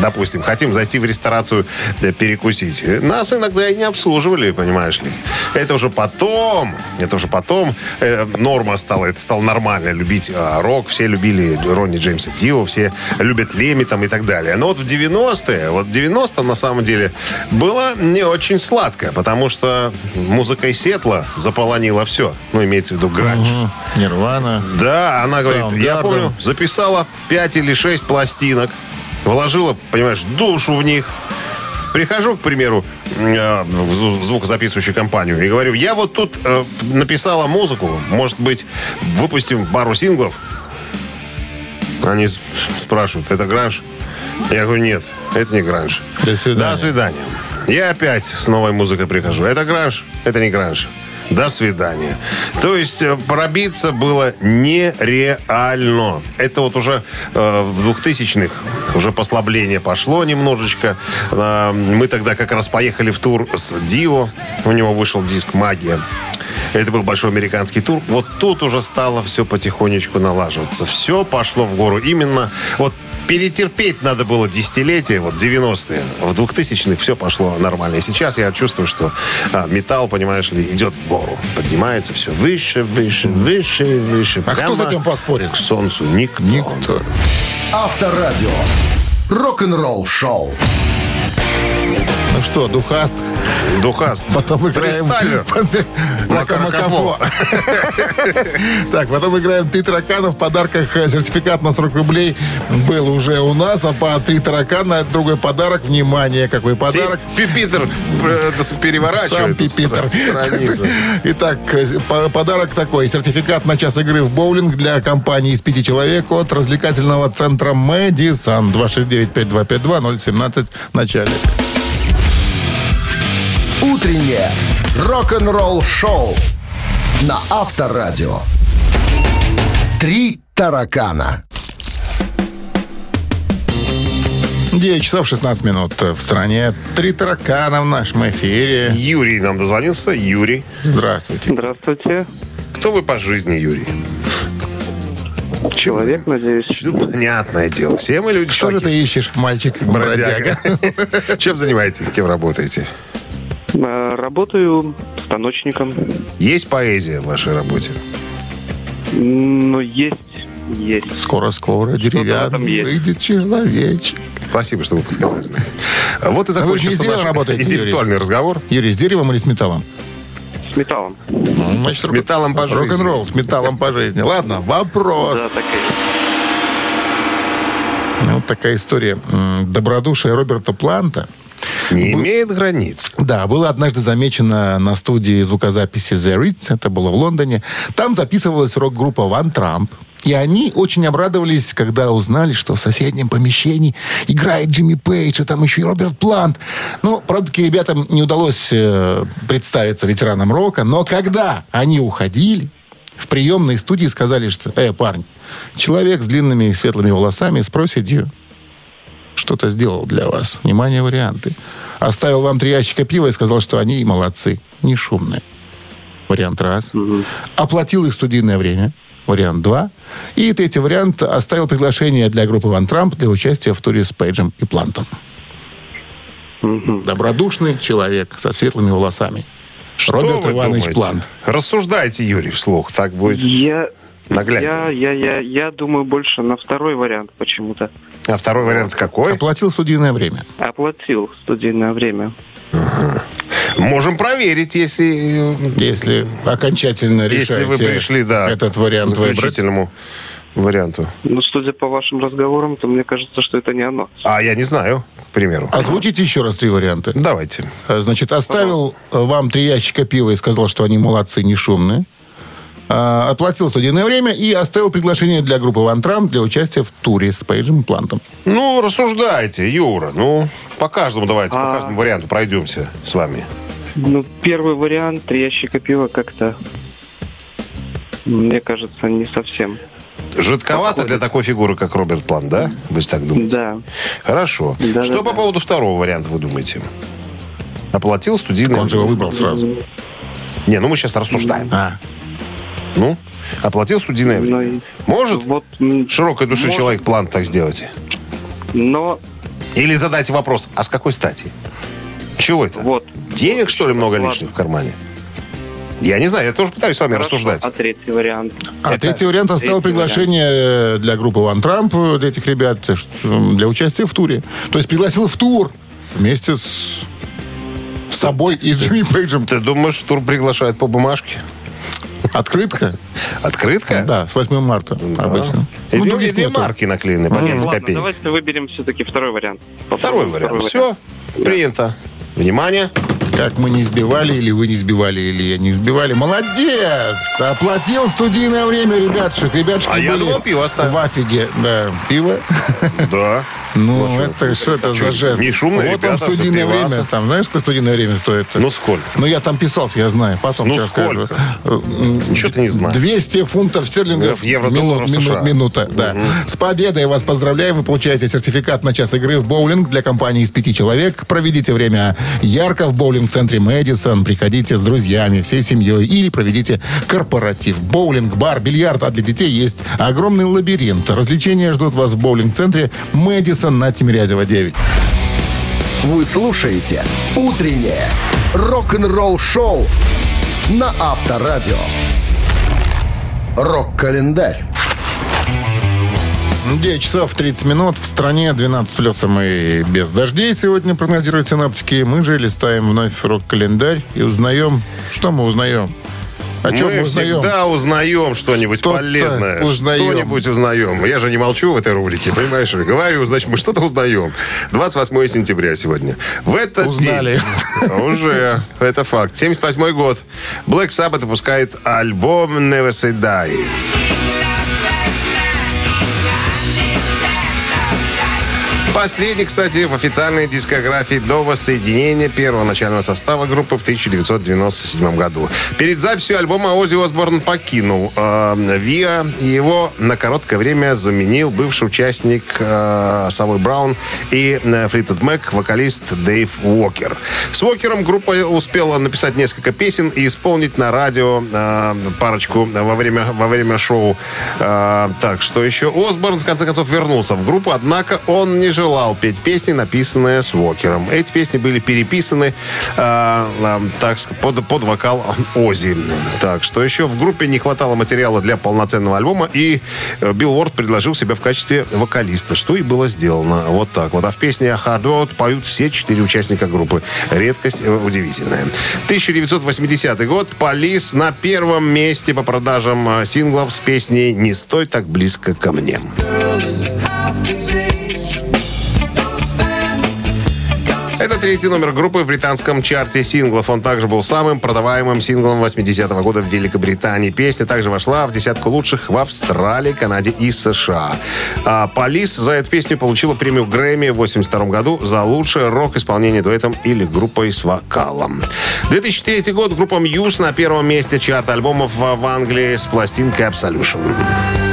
допустим, хотим зайти в ресторацию да, перекусить. Нас иногда и не обслуживали, понимаешь ли. Это уже потом, это уже потом э, норма стала, это стало нормально любить э, рок. Все любили Ронни Джеймса Дио, все любят Леми там и так далее. Но вот в 90-е, вот 90 на самом деле было не очень сладко, потому что музыка из Сетла заполонила все. Ну, имеется в виду гранж. Мгм. Нирвана. Да, она говорит, я Soundgarden. помню, записала 5 или 6 пластинок, вложила, понимаешь, душу в них. Прихожу, к примеру, э, в зв- в звукозаписывающую компанию и говорю, я вот тут э, написала музыку, может быть, выпустим пару синглов? Они спрашивают, это гранж? Я говорю, нет, это не гранж. До свидания. До свидания. Я опять с новой музыкой прихожу. Это гранж? Это не гранж. До свидания. То есть э, пробиться было нереально. Это вот уже э, в 2000-х уже послабление пошло немножечко. Э, мы тогда как раз поехали в тур с Дио. У него вышел диск «Магия». Это был большой американский тур. Вот тут уже стало все потихонечку налаживаться. Все пошло в гору. Именно вот перетерпеть надо было десятилетия, вот 90-е. В 2000-х все пошло нормально. И сейчас я чувствую, что а, металл, понимаешь ли, идет в гору. Поднимается все выше, выше, выше, выше. А кто прямо этим поспорит? К солнцу. Никто. Никто. Авторадио. Рок-н-ролл шоу. Ну что, Духаст, Духаст. потом играем... Макафо. Так, потом играем «Три таракана». В подарках сертификат на 40 рублей был уже у нас, а по «Три таракана» другой подарок. Внимание, какой подарок. Пи- Питер э, это Сам переворачивает Пипитер. Итак, по- подарок такой. Сертификат на час игры в боулинг для компании из пяти человек от развлекательного центра «Мэдисон». 269-5252-017 в начале. Утреннее рок-н-ролл шоу на Авторадио. Три таракана. 9 часов 16 минут в стране. Три таракана в нашем эфире. Юрий нам дозвонился. Юрий. Здравствуйте. Здравствуйте. Кто вы по жизни, Юрий? Человек, надеюсь. Ну, понятное дело. Все мы люди Что же ты ищешь, мальчик? Бродяга. Чем занимаетесь? Кем работаете? Э, Работаю станочником. Есть поэзия в вашей работе? Ну, есть, есть. Скоро-скоро деревянный выйдет человечек. Спасибо, что вы подсказали. Вот и А закончился наш работаете, Юрий? интеллектуальный разговор. Юрий, с деревом или с металлом? С металлом. Значит, С металлом по жизни. Рок-н-ролл с металлом по жизни. Ладно, вопрос. Да, так и есть. Ну, Вот такая история. М, Добродушие Роберта Планта Не имеет границ. Да, было однажды замечено на студии звукозаписи The Ritz, это было в Лондоне. Там записывалась рок-группа One Trump. И они очень обрадовались, когда узнали, что в соседнем помещении играет Джимми Пейдж, и там еще и Роберт Плант. Ну, правда, ребятам не удалось э, представиться ветеранам рока, но когда они уходили, в приемной студии сказали, что, э, парень, человек с длинными светлыми волосами с проседью что-то сделал для вас. Внимание, варианты. Оставил вам три ящика пива и сказал, что они молодцы, не шумные. Вариант раз. Оплатил их студийное время. Вариант два. И третий вариант. Оставил приглашение для группы Ван Трамп для участия в туре с Пейджем и Плантом. Добродушный человек со светлыми волосами. Что Роберт Иванович думаете? Плант. Рассуждайте, Юрий, вслух. Так будет Я, наглядно. я, я, я, я думаю больше на второй вариант почему-то. А второй вариант какой? Оплатил студийное время. Оплатил студийное время. Можем проверить, если, э, Если окончательно если решаете вы пришли, да, этот вариант выбрать. варианту. Но судя по вашим разговорам, то мне кажется, что это не оно. А я не знаю, к примеру. Озвучите еще раз три варианта. Давайте. Э, Значит, оставил э, вам три ящика пива и сказал, что они молодцы, не шумные. А, Оплатил студийное время и оставил приглашение для группы Ван Трамп для участия в туре с Пейджем и Плантом. Ну, рассуждайте, Юра. Ну, по каждому давайте, по А. каждому варианту пройдемся с вами. Ну, первый вариант, три ящика пива как-то, мне кажется, не совсем. Жидковато для такой фигуры, как Роберт План, да? Вы так думаете? Да. Хорошо. Да, Что да, по да. поводу второго варианта вы думаете? Оплатил студийное... Он же его выбрал сразу. Не, ну мы сейчас рассуждаем. А, Ну, оплатил студийное время. Но, и- Может вот, широкой души может. человек план так сделать? но Или задать вопрос, а с какой стати? Чего это? вот. Денег, что ли, много Ладно. лишних в кармане? Я не знаю, я тоже пытаюсь с вами Хорошо, рассуждать. А третий вариант? а Это третий вариант оставил третий приглашение для группы Ван Трамп, э, для этих ребят, э, для участия в туре. То есть пригласил в тур вместе с с собой и Джимми Пейджем. Ты думаешь, тур приглашает по бумажке? Открытка? Открытка? Да, с 8 марта обычно. И Ну, две, две марки наклеены по 30 Ладно, копеек. давайте выберем все-таки второй вариант. Второй вариант. Все, принято. Внимание. Как мы не сбивали, или вы не сбивали, или я не сбивали. Молодец! Оплатил студийное время, ребятушек. Ребятушки А я были думал, пиво оставил. в афиге. Да, пиво. Да. Ну, Ну, это что это а за жест? не шумные Вот там ребята, студийное за пиваса. время. Там, знаешь, сколько студийное время стоит? Ну, сколько? Ну, я там писался, я знаю. Потом Ну, сейчас скажу. сколько? Э, Ничего ты не знаешь. 200 фунтов стерлингов В евро-долларов мину- США. минута. Да. С победой вас поздравляем. Вы получаете сертификат на час игры в боулинг для компании из пяти человек. Проведите время ярко в боулинг-центре Мэдисон. Приходите с друзьями, всей семьей. Или проведите корпоратив. Боулинг, бар, бильярд. А для детей есть огромный лабиринт. Развлечения ждут вас в боулинг-центре Мэдисон на Тимирязева 9. Вы слушаете «Утреннее рок-н-ролл-шоу» на Авторадио. Рок-календарь. 9 часов 30 минут. В стране 12 плюсом и без дождей сегодня прогнозируют синаптики. Мы же листаем вновь рок-календарь и узнаем... Что мы узнаем? О чем мы, узнаем? всегда узнаем что-нибудь Что-то полезное. узнаем. Что-нибудь узнаем. Я же не молчу в этой рубрике, понимаешь? Говорю, значит, мы что-то узнаем. 28 сентября сегодня. В этот Узнали. день... Уже. Это факт. 78 год. Black Sabbath выпускает альбом Never Say Die. Последний, кстати, в официальной дискографии до воссоединения первого начального состава группы в 1997 году. Перед записью альбома Оззи Осборн покинул э, Его на короткое время заменил бывший участник э, Совой Браун и э, Флитвуд Мэк, вокалист Дэйв Уокер. С Уокером группа успела написать несколько песен и исполнить на радио э, парочку во время, во время шоу. Э, так, что еще? Осборн, в конце концов, вернулся в группу, однако он не желал петь песни, написанные с Уокером. Эти песни были переписаны э, э, так, под, под вокал Ози. Так, что еще? В группе не хватало материала для полноценного альбома, и э, Билл предложил себя в качестве вокалиста, что и было сделано. Вот так вот. А в песне «Hard Road» поют все четыре участника группы. Редкость э, удивительная. 1980 год. Полис на первом месте по продажам э, синглов с песней «Не стой так близко ко мне». Это третий номер группы в британском чарте синглов. Он также был самым продаваемым синглом 80-го года в Великобритании. Песня также вошла в десятку лучших в Австралии, Канаде и США. А Полис за эту песню получила премию Грэмми в 82 году за лучшее рок-исполнение дуэтом или группой с вокалом. 2003 год группа Muse на первом месте чарта альбомов в Англии с пластинкой Absolution.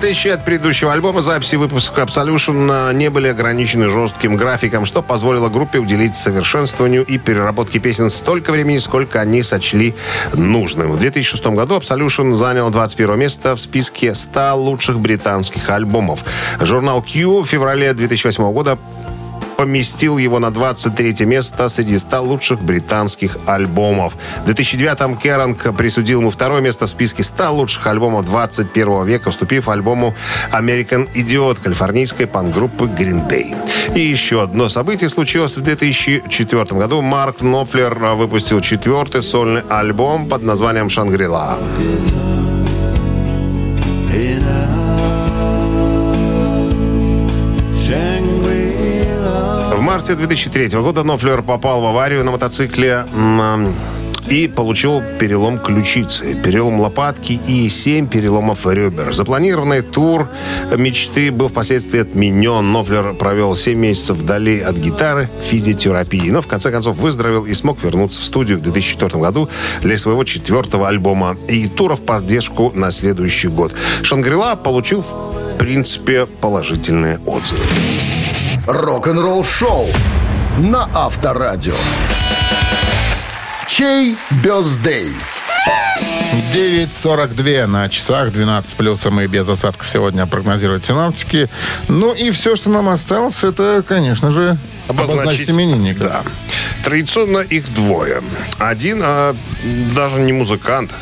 Отличие от предыдущего альбома, записи выпуска Absolution не были ограничены жестким графиком, что позволило группе уделить совершенствованию и переработке песен столько времени, сколько они сочли нужным. В 2006 году Absolution занял 21 место в списке 100 лучших британских альбомов. Журнал Q в феврале 2008 года поместил его на 23 место среди 100 лучших британских альбомов. В 2009-м Керанг присудил ему второе место в списке 100 лучших альбомов 21 века, уступив альбому American Idiot калифорнийской панк-группы Green Day. И еще одно событие случилось в 2004 году. Марк Knopfler выпустил четвертый сольный альбом под названием «Шангрила». Марте 2003 года Нофлер попал в аварию на мотоцикле и получил перелом ключицы, перелом лопатки и 7 переломов ребер. Запланированный тур мечты был впоследствии отменен. Нофлер провел 7 месяцев вдали от гитары, физиотерапии, но в конце концов выздоровел и смог вернуться в студию в 2004 году для своего четвертого альбома и тура в поддержку на следующий год. Шангрила получил в принципе положительные отзывы. Рок-н-ролл-шоу на Авторадио. Чей бездей? 9.42 на часах, 12 плюсом и без осадков сегодня прогнозируют синаптики. Ну и все, что нам осталось, это, конечно же, обозначить именинника. Да. Традиционно их двое. Один а, даже не музыкант.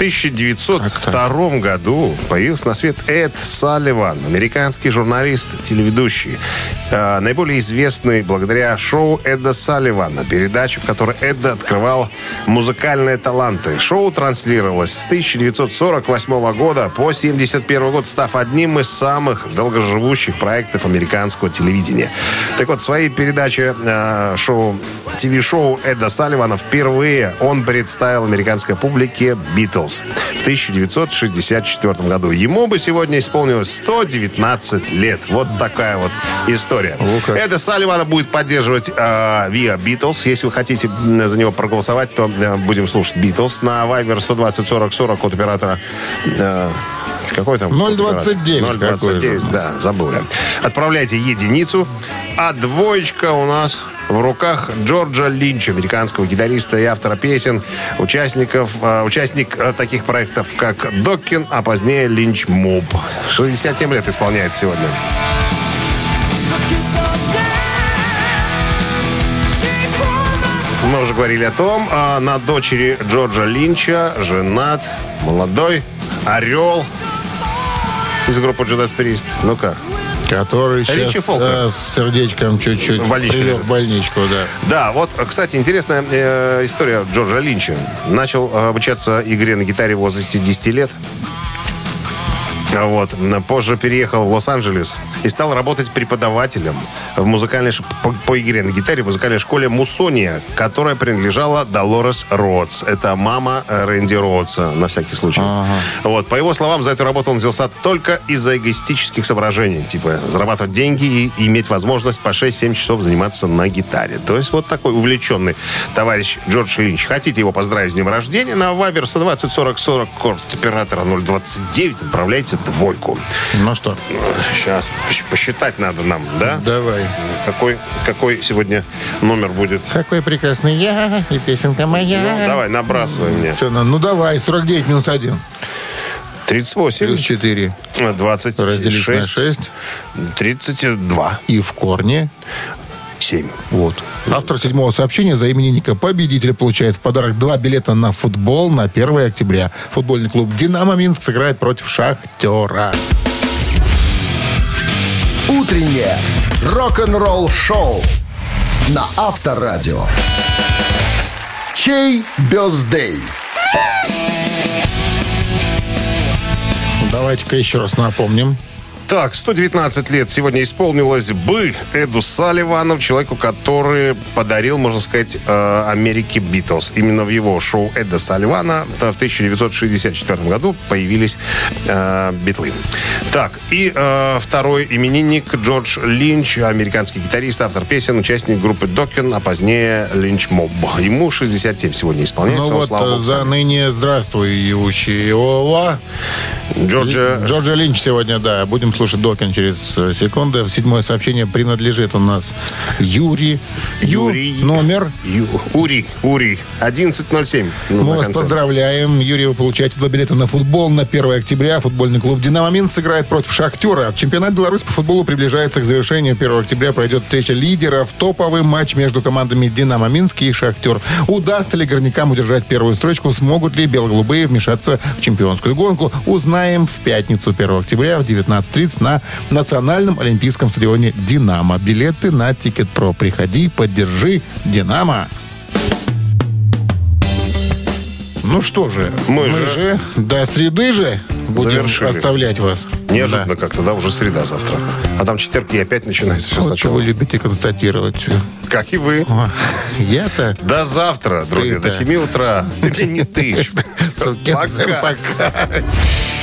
В 1902 году появился на свет Эд Салливан, американский журналист, телеведущий. Э, наиболее известный благодаря шоу Эда Салливана, передаче, в которой Эд открывал музыкальные таланты. Шоу транслировалось с 1948 года по 1971 год, став одним из самых долгоживущих проектов американского телевидения. Так вот, в своей передаче э, шоу, ТВ-шоу Эда Салливана впервые он представил американской публике Битлз. Битлз в 1964 году. Ему бы сегодня исполнилось 119 лет. Вот такая вот история. как. Эда Салливана будет поддерживать э, Via Beatles. Если вы хотите за него проголосовать, то э, будем слушать Beatles на Viber 120 40 40 код оператора. э, какой там? 029 какой 029, же. да, забыл я. Отправляйте единицу, а двоечка у нас в руках Джорджа Линча, американского гитариста и автора песен, участников, э, участник э, таких проектов, как Доккин, а позднее Линч Моб. 67 лет исполняет сегодня. Мы уже говорили о том, а, на дочери Джорджа Линча женат молодой орел из группы Judas Priest. Ну-ка. Который Ричи сейчас Фолкнер. э, с сердечком чуть-чуть прилег лежит. в больничку, да. Да, вот, кстати, интересная э, история Джорджа Линча. Начал э, обучаться игре на гитаре в возрасте 10 лет. Вот. Позже переехал в Лос-Анджелес и стал работать преподавателем в музыкальной, ш- по, по игре на гитаре в музыкальной школе Мусония, которая принадлежала Долорес Ротс. Это мама э, Рэнди Ротса, на всякий случай. Вот. По его словам, за эту работу он взялся только из-за эгоистических соображений. Типа зарабатывать деньги и иметь возможность по 6-7 часов заниматься на гитаре. То есть вот такой увлеченный товарищ Джордж Линч. Хотите его поздравить с днем рождения? На Вайбер 120 40 40 корт оператора 029 отправляйте двойку. Ну что, Сейчас посчитать надо нам, да? давай. Какой, какой сегодня номер будет? Какой прекрасный я и песенка моя. Ну, давай, набрасывай мне. Чё, ну, ну давай, 49 минус 1. 38, Плюс 4 26, разделить на 6. 32, И в корне 7. Вот. Автор седьмого сообщения за именинника победителя получает в подарок два билета на футбол на 1 октября. Футбольный клуб «Динамо Минск» сыграет против «Шахтера». Утреннее рок-н-ролл-шоу на Авторадио. Чей бездей? Давайте-ка еще раз напомним. Так, 119 лет сегодня исполнилось бы Эду Салливану, человеку, который подарил, можно сказать, э, Америке Битлз. Именно в его шоу Эда Салливана в 1964 году появились э, Битлы. Так, и э, второй именинник Джордж Линч, американский гитарист, автор песен, участник группы Докин, а позднее Линч Моб. Ему 67 сегодня исполняется. Ну вот слава э, богу, за сам. Джорджа Джорджа Линч сегодня, да. Будем слушать Докин через э, секунду. Седьмое сообщение принадлежит у нас Юрий. Ю- Юрий. Номер. Ю- Ури, Ури, 11.07. Ну, Мы вас конце. поздравляем. Юрий, вы получаете два билета на футбол на 1 октября. Футбольный клуб «Динамо Минск» сыграет против «Шахтера». Чемпионат Беларуси по футболу приближается к завершению. 1 октября пройдет встреча лидеров. Топовый матч между командами «Динамо Минск» и «Шахтер». Удастся ли горнякам удержать первую строчку? Смогут ли бело-голубые вмешаться в чемпионскую гонку? Узнаем в пятницу 1 октября в 19.30 на Национальном олимпийском стадионе «Динамо». Билеты на Тикет.Про. Приходи, поддержи «Динамо». Ну что же, Мы мы, же же до среды же будем завершили. оставлять вас. Неожиданно как-то, да, уже среда завтра. А там четверг и опять начинается все Вот что сначала. вы любите констатировать. Как и вы. Я-то... До завтра, друзья, до 7 утра. Или не ты. Пока.